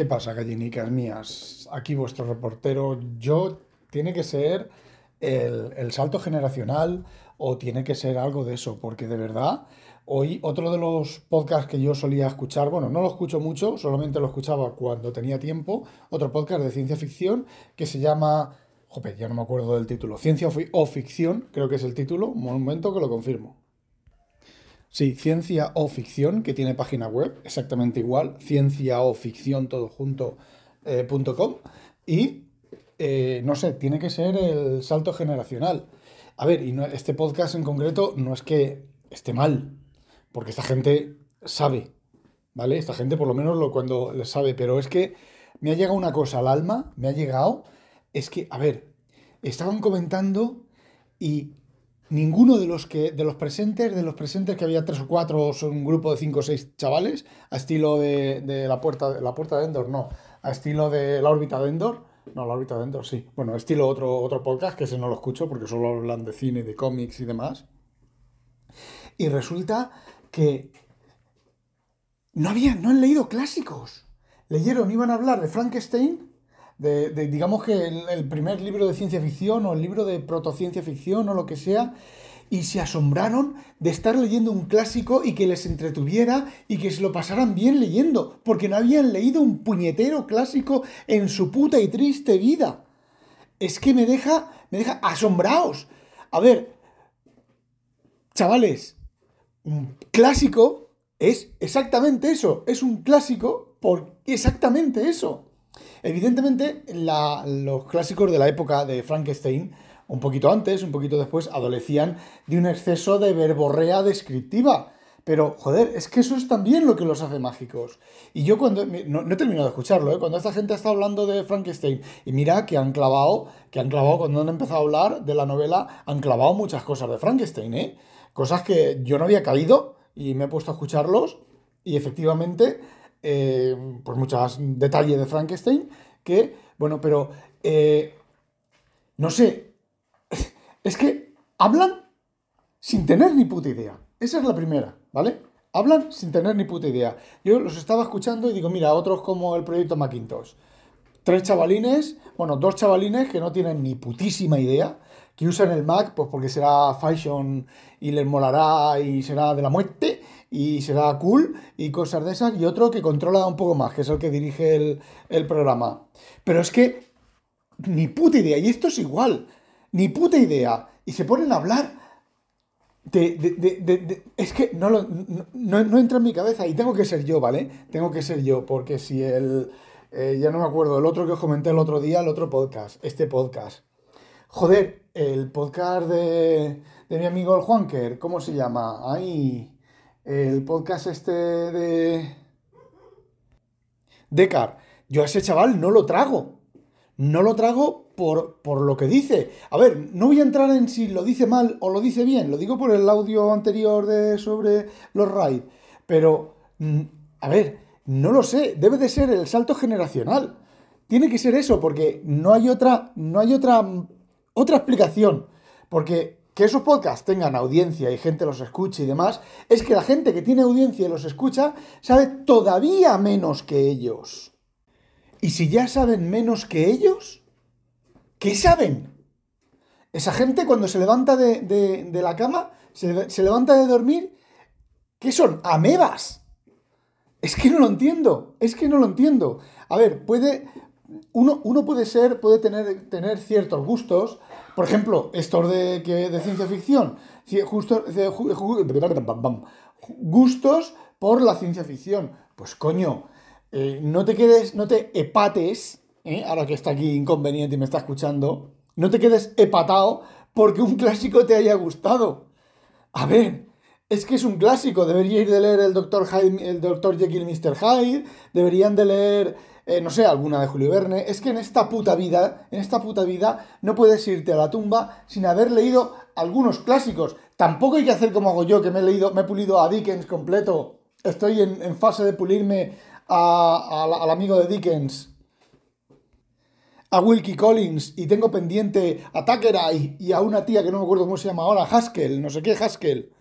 ¿Qué pasa, gallinicas mías? Aquí vuestro reportero. Yo tiene que ser el, el salto generacional o tiene que ser algo de eso, porque de verdad Hoy otro de los podcasts que yo solía escuchar, bueno, no lo escucho mucho, solamente lo escuchaba cuando tenía tiempo, otro podcast de ciencia ficción que se llama, jope, ya no me acuerdo del título, Ciencia o Ficción, creo que es el título, un momento que lo confirmo. Sí, Ciencia o Ficción, que tiene página web, exactamente igual, ciencia o ficción todo junto, eh, y eh, no sé, tiene que ser el salto generacional. A ver, y este podcast en concreto no es que esté mal, porque esta gente sabe, ¿vale? Esta gente por lo menos lo cuando le sabe, pero es que me ha llegado una cosa al alma, me ha llegado, es que, a ver, estaban comentando y ninguno de los que de los presentes, de los presentes que había tres o cuatro, son un grupo de cinco o seis chavales, a estilo de, la puerta la puerta de Endor, no, a estilo de la órbita de Endor, no, la órbita de Endor, sí. Bueno, estilo otro, otro podcast, que ese no lo escucho porque solo hablan de cine, de cómics y demás. Y resulta que no habían, no han leído clásicos. Leyeron, iban a hablar de Frankenstein, digamos que el, primer libro de ciencia ficción o el libro de protociencia ficción o lo que sea, y se asombraron de estar leyendo un clásico y que les entretuviera y que se lo pasaran bien leyendo, porque no habían leído un puñetero clásico en su puta y triste vida. Es que me deja, me deja asombrados. A ver, chavales, un clásico es exactamente eso, es un clásico por exactamente eso. Evidentemente, los clásicos de la época de Frankenstein, un poquito antes, un poquito después, adolecían de un exceso de verborrea descriptiva. Pero, joder, es que eso es también lo que los hace mágicos. Y yo cuando... No, he terminado de escucharlo, ¿eh? Cuando esta gente está hablando de Frankenstein, y mira que han clavado, que han clavado, cuando han empezado a hablar de la novela, han clavado muchas cosas de Frankenstein, ¿eh? Cosas que yo no había caído y me he puesto a escucharlos y efectivamente, eh, pues muchos detalles de Frankenstein que, bueno, pero, eh, no sé, es que hablan sin tener ni puta idea. Esa es la primera, ¿vale? Hablan sin tener ni puta idea. Yo los estaba escuchando y digo, mira, otros como el proyecto Macintosh. Tres chavalines, bueno, dos chavalines que no tienen ni putísima idea que usan el Mac pues porque será fashion y les molará y será de la muerte y será cool y cosas de esas, y otro que controla un poco más, que es el que dirige el, programa. Pero es que ni puta idea, y esto es igual, ni puta idea, y se ponen a hablar de, es que no, no, entra en mi cabeza y tengo que ser yo, ¿vale? Tengo que ser yo, porque si el... Eh, ya no me acuerdo, el otro que os comenté el otro día, el otro podcast, este podcast. Joder, el podcast de, mi amigo el Juanker, ¿cómo se llama? Ahí, el podcast este de... Decar. Yo a ese chaval no lo trago. No lo trago por, por, lo que dice. A ver, no voy a entrar en si lo dice mal o lo dice bien. Lo digo por el audio anterior de, sobre los raids. Pero, mm, a ver, no lo sé. Debe de ser el salto generacional. Tiene que ser eso, porque no hay otra, no hay otra otra explicación, porque que esos podcasts tengan audiencia y gente los escuche y demás, es que la gente que tiene audiencia y los escucha sabe todavía menos que ellos. Y si ya saben menos que ellos, ¿qué saben? Esa gente cuando se levanta de, la cama, se, se, levanta de dormir, ¿qué son? Amebas. Es que no lo entiendo, es que no lo entiendo. A ver, puede, uno, uno puede ser, puede tener, tener ciertos gustos, por ejemplo, estos de, de ciencia ficción, justo, gustos por la ciencia ficción. Pues coño, eh, no te quedes, no te epates, ¿eh? ahora que está aquí inconveniente y me está escuchando, no te quedes epatado porque un clásico te haya gustado. A ver, es que es un clásico, deberíais de leer el Dr. Hyde, el Dr. Jekyll y Mr. Hyde, deberían de leer eh, no sé, alguna de Julio Verne. Es que en esta puta vida, en esta puta vida, no puedes irte a la tumba sin haber leído algunos clásicos. Tampoco hay que hacer como hago yo, que me he leído, me he pulido a Dickens completo. Estoy en, fase de pulirme al amigo de Dickens, a Wilkie Collins, y tengo pendiente a Thackeray y a una tía que no me acuerdo cómo se llama ahora, Haskell, no sé qué Haskell.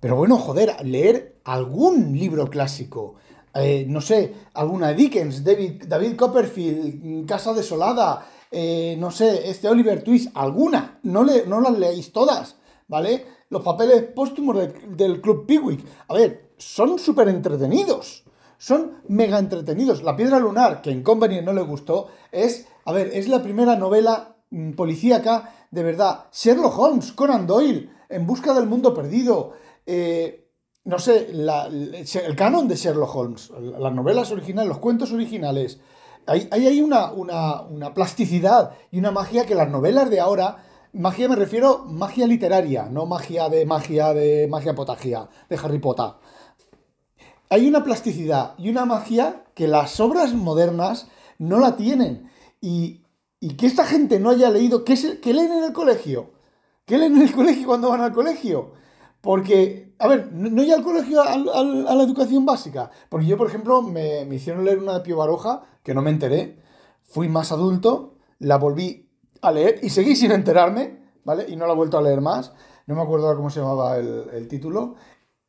Pero bueno, joder, leer algún libro clásico. Eh, no sé, alguna de Dickens, David, David Copperfield, Casa Desolada, eh, no sé, este Oliver Twist, alguna. No, le, no las leéis todas, ¿vale? Los papeles póstumos del Club Pickwick. A ver, son súper entretenidos. Son mega entretenidos. La Piedra Lunar, que en Convenient no le gustó, es, a ver, es la primera novela mm, policíaca de verdad. Sherlock Holmes, Conan Doyle, En busca del mundo perdido. Eh, no sé, el canon de Sherlock Holmes, las novelas originales, los cuentos originales. Hay, hay una, una, plasticidad y una magia que las novelas de ahora magia me refiero magia literaria, no magia de magia de magia potagia, de Harry Potter hay una plasticidad y una magia que las obras modernas no la tienen. Y, que esta gente no haya leído, ¿qué, es leen en el colegio? ¿Qué leen en el colegio cuando van al colegio? Porque, a ver, no ya al colegio, a, la educación básica. Porque yo, por ejemplo, me, hicieron leer una de Pío Baroja, que no me enteré. Fui más adulto, la volví a leer y seguí sin enterarme, ¿vale? Y no la he vuelto a leer más. No me acuerdo cómo se llamaba el, el título.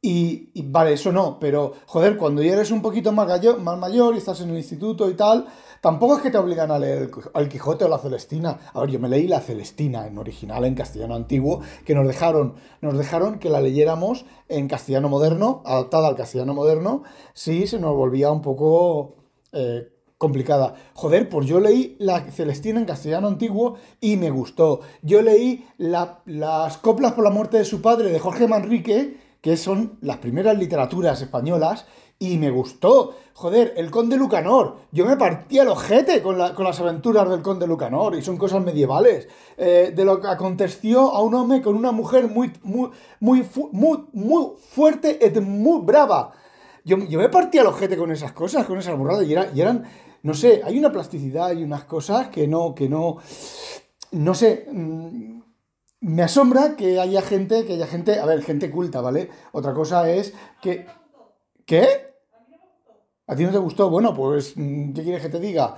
Y, vale, eso no, pero joder, cuando ya eres un poquito más, más mayor y estás en el instituto y tal, tampoco es que te obligan a leer el, Quijote o la Celestina. A ver, yo me leí la Celestina en original, en castellano antiguo, que nos dejaron, nos dejaron que la leyéramos en castellano moderno, adaptada al castellano moderno, sí se nos volvía un poco eh, complicada. Joder, pues yo leí la Celestina en castellano antiguo y me gustó. Yo leí las coplas por la muerte de su padre de Jorge Manrique que son las primeras literaturas españolas, y me gustó. Joder, el conde Lucanor. Yo me partía el ojete con, las aventuras del conde Lucanor, y son cosas medievales. Eh, de lo que aconteció a un hombre con una mujer muy, muy, muy, muy, muy fuerte y muy brava. Yo, yo me partía el ojete con esas cosas, con esas burradas, y, y eran, no sé, hay una plasticidad y unas cosas que no, que no, no sé, mm, me asombra que haya gente, que haya gente, a ver, gente culta, ¿vale? Otra cosa es que... ¿Qué? ¿A ti no te gustó? Bueno, pues, mm, ¿qué quieres que te diga?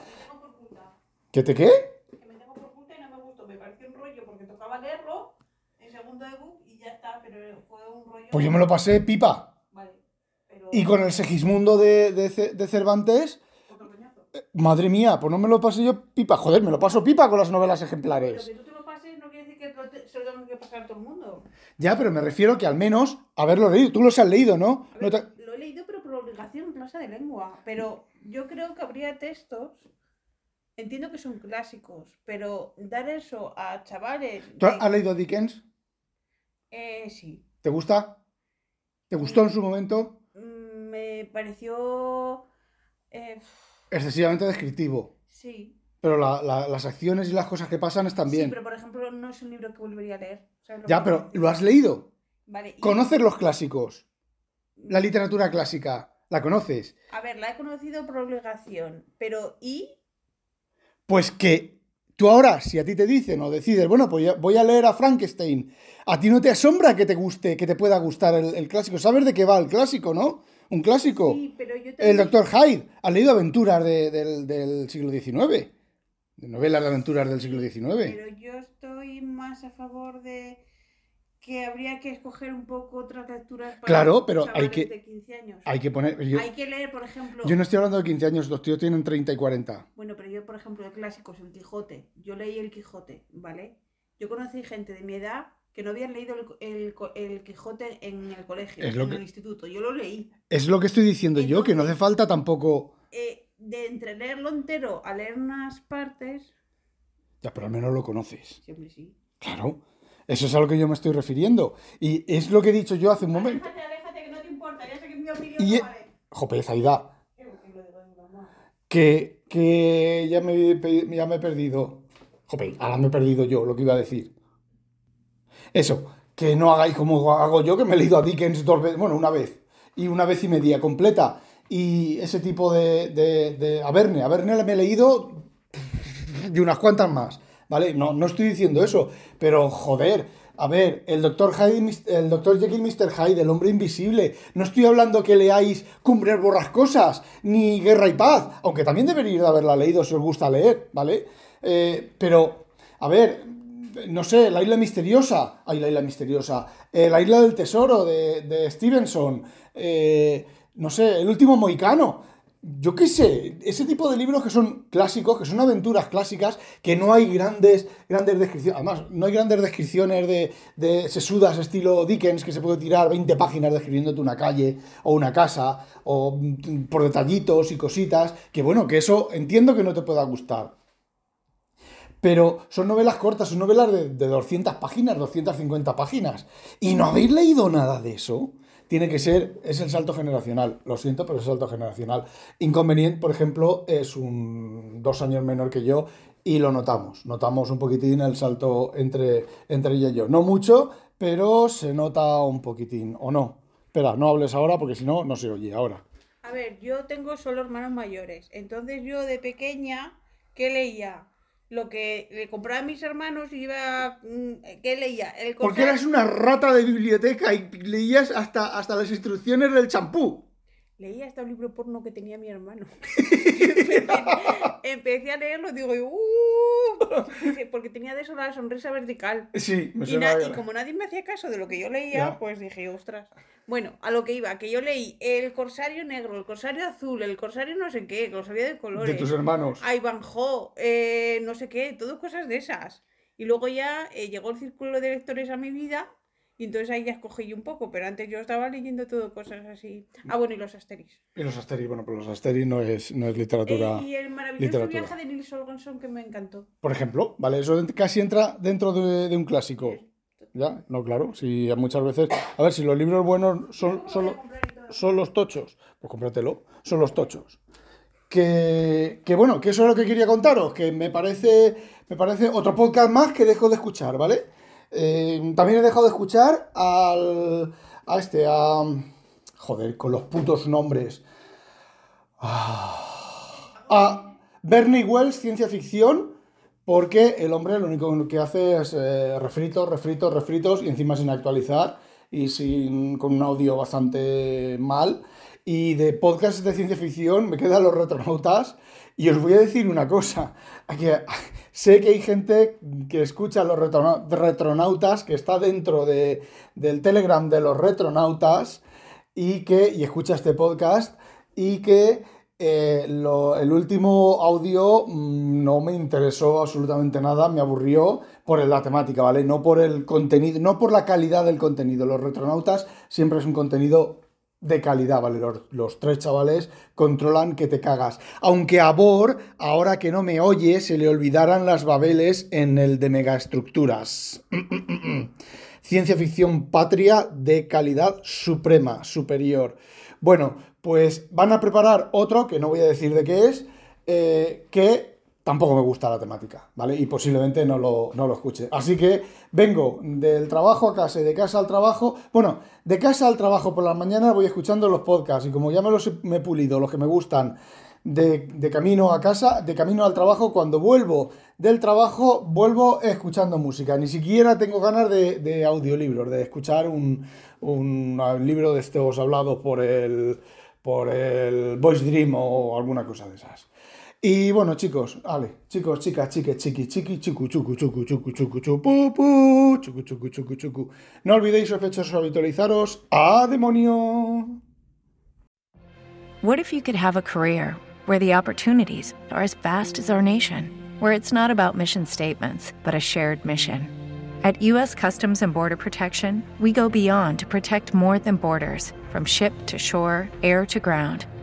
¿Que te qué? Que me tengo por culta y no me gustó. Me pareció un rollo porque tocaba leerlo en segundo ebook y ya está, pero fue un rollo... Pues yo me lo pasé pipa. Vale, pero... Y con el Segismundo de, de, Cervantes... Eh, madre mía, pues no me lo pasé yo pipa. Joder, me lo paso pipa con las novelas ejemplares que pasar todo el mundo. Ya, pero me refiero que al menos haberlo leído. Tú los has leído, ¿no? Lo he leído, pero por obligación en clase de lengua. Pero yo creo que habría textos. Entiendo que son clásicos, pero dar eso a chavales. ¿Tú has leído Dickens? Eh, sí. ¿Te gusta? ¿Te gustó en su momento? Mm, me pareció. Eh, Excesivamente descriptivo. Sí. Pero las acciones y las cosas que pasan están bien. Sí, pero por ejemplo, no es un libro que volvería a leer. Ya, pero ¿lo has leído? Vale. ¿Conoces los clásicos? La literatura clásica. ¿La conoces? A ver, la he conocido por obligación. Pero ¿y? Pues que tú ahora, si a ti te dicen o decides, bueno, pues voy a leer a Frankenstein, a ti no te asombra que te guste, que te pueda gustar el, clásico. ¿Sabes de qué va el clásico, no? Un clásico. Sí, pero yo El Doctor Hyde. ¿Has leído aventuras del, del siglo XIX? De novelas de aventuras del siglo XIX. Pero yo estoy más a favor de que habría que escoger un poco otras lecturas para claro, pero hay que, de 15 años. Hay que poner... hay que leer, por ejemplo... Yo no estoy hablando de 15 años, los tíos tienen 30 y 40. Bueno, pero yo, por ejemplo, de clásicos, El Quijote. Yo leí El Quijote, ¿vale? Yo conocí gente de mi edad que no habían leído el, el, Quijote en el colegio, en el instituto. Yo lo leí. Es lo que estoy diciendo yo, que no hace falta tampoco... Eh, de entre leerlo entero a leer unas partes. Ya, pero al menos lo conoces. Siempre sí. Claro. Eso es a lo que yo me estoy refiriendo. Y es lo que he dicho yo hace un momento. Aléjate, aléjate, que no te importa. Ya sé que mi opinión y, no vale. Jope, Zaida. Que, que ya me, ya me he perdido. Jope, ahora me he perdido yo lo que iba a decir. Eso, que no hagáis como hago yo, que me he leído a Dickens dos veces, bueno, una vez, y una vez y media completa y ese tipo de, de, de... A Verne, a Verne me he leído y unas cuantas más, ¿vale? No, no estoy diciendo eso, pero joder, a ver, el doctor Hyde, el doctor Jekyll Mr. Hyde, el hombre invisible. No estoy hablando que leáis Cumbres Borrascosas, ni Guerra y Paz, aunque también deberíais de haberla leído si os gusta leer, ¿vale? Eh, pero, a ver, no sé, La Isla Misteriosa, ay, La Isla Misteriosa, eh, La Isla del Tesoro de, de Stevenson, eh, no sé, El Último Moicano yo qué sé, ese tipo de libros que son clásicos, que son aventuras clásicas, que no hay grandes, grandes descripciones, además, no hay grandes descripciones de, de sesudas estilo Dickens, que se puede tirar 20 páginas describiéndote una calle o una casa, o mm, por detallitos y cositas, que bueno, que eso entiendo que no te pueda gustar. Pero son novelas cortas, son novelas de, de 200 páginas, 250 páginas. ¿Y no habéis leído nada de eso? Tiene que ser, es el salto generacional. Lo siento, pero es el salto generacional. Inconveniente, por ejemplo, es un dos años menor que yo y lo notamos. Notamos un poquitín el salto entre, entre ella y yo. No mucho, pero se nota un poquitín, ¿o no? Espera, no hables ahora porque si no, no se oye ahora. A ver, yo tengo solo hermanos mayores. Entonces yo de pequeña, ¿qué leía? Lo que le compraba a mis hermanos y iba. Mm, ¿Qué leía? El Porque eras una rata de biblioteca y leías hasta, hasta las instrucciones del champú. Leía hasta un libro porno que tenía mi hermano. empecé, a leerlo, digo, uh, porque tenía de eso la sonrisa vertical. Sí, me y, y como nadie me hacía caso de lo que yo leía, pues dije, ostras. Bueno, a lo que iba, que yo leí El Corsario Negro, El Corsario Azul, El Corsario no sé qué, El Corsario de colores. De tus hermanos. Ivanhoe, eh, no sé qué, todo cosas de esas. Y luego ya eh, llegó el círculo de lectores a mi vida y entonces ahí ya escogí un poco, pero antes yo estaba leyendo todo cosas así. Ah, bueno, y los Asteris. Y los Asteris, bueno, pero los Asteris no es, no es literatura. y el maravilloso viaje de Nils Holgersson que me encantó. Por ejemplo, ¿vale? Eso casi entra dentro de, un clásico. ¿Ya? No, claro. Si muchas veces. A ver, si los libros buenos son, son, son los tochos, pues cómpratelo. Son los tochos. Que, que, bueno, que eso es lo que quería contaros, que me parece, me parece otro podcast más que dejo de escuchar, ¿vale? Eh, también he dejado de escuchar al, a este, a... Joder, con los putos nombres. Ah, a Bernie Wells, ciencia ficción, porque el hombre lo único que hace es eh, refritos, refritos, refritos y encima sin actualizar y sin, con un audio bastante mal. Y de podcast de ciencia ficción me quedan los retronautas. Y os voy a decir una cosa. sé que hay gente que escucha los retronautas, que está dentro de, del Telegram de los retronautas y que y escucha este podcast y que eh, el último audio mm, no me interesó absolutamente nada, me aburrió por la temática, ¿vale? No por el contenido, no por la calidad del contenido. Los retronautas siempre es un contenido de calidad, ¿vale? Los, tres chavales controlan que te cagas. Aunque a Bor, ahora que no me oye, se le olvidaran las babeles en el de megaestructuras. Ciencia ficción patria de calidad suprema, superior. Bueno, pues van a preparar otro, que no voy a decir de qué es, eh, que tampoco me gusta la temática, ¿vale? Y posiblemente no lo, no lo escuche. Así que vengo del trabajo a casa y de casa al trabajo. Bueno, de casa al trabajo por las mañanas voy escuchando los podcasts y como ya me los he, pulido, los que me gustan, de, camino a casa, de camino al trabajo, cuando vuelvo del trabajo, vuelvo escuchando música. Ni siquiera tengo ganas de, audiolibros, de escuchar un, un, libro de estos hablados por el, por el Voice Dream o alguna cosa de esas. Y bueno, chicos, vale, chicos, chicas, chiques, chiqui, chiqui. No olvidéis, habitualizaros. ¡A demonio! What if you could have a career where the opportunities are as vast as our nation, where it's not about mission statements, but a shared mission? At U.S. Customs and Border Protection, we go beyond to protect more than borders, from ship to shore, air to ground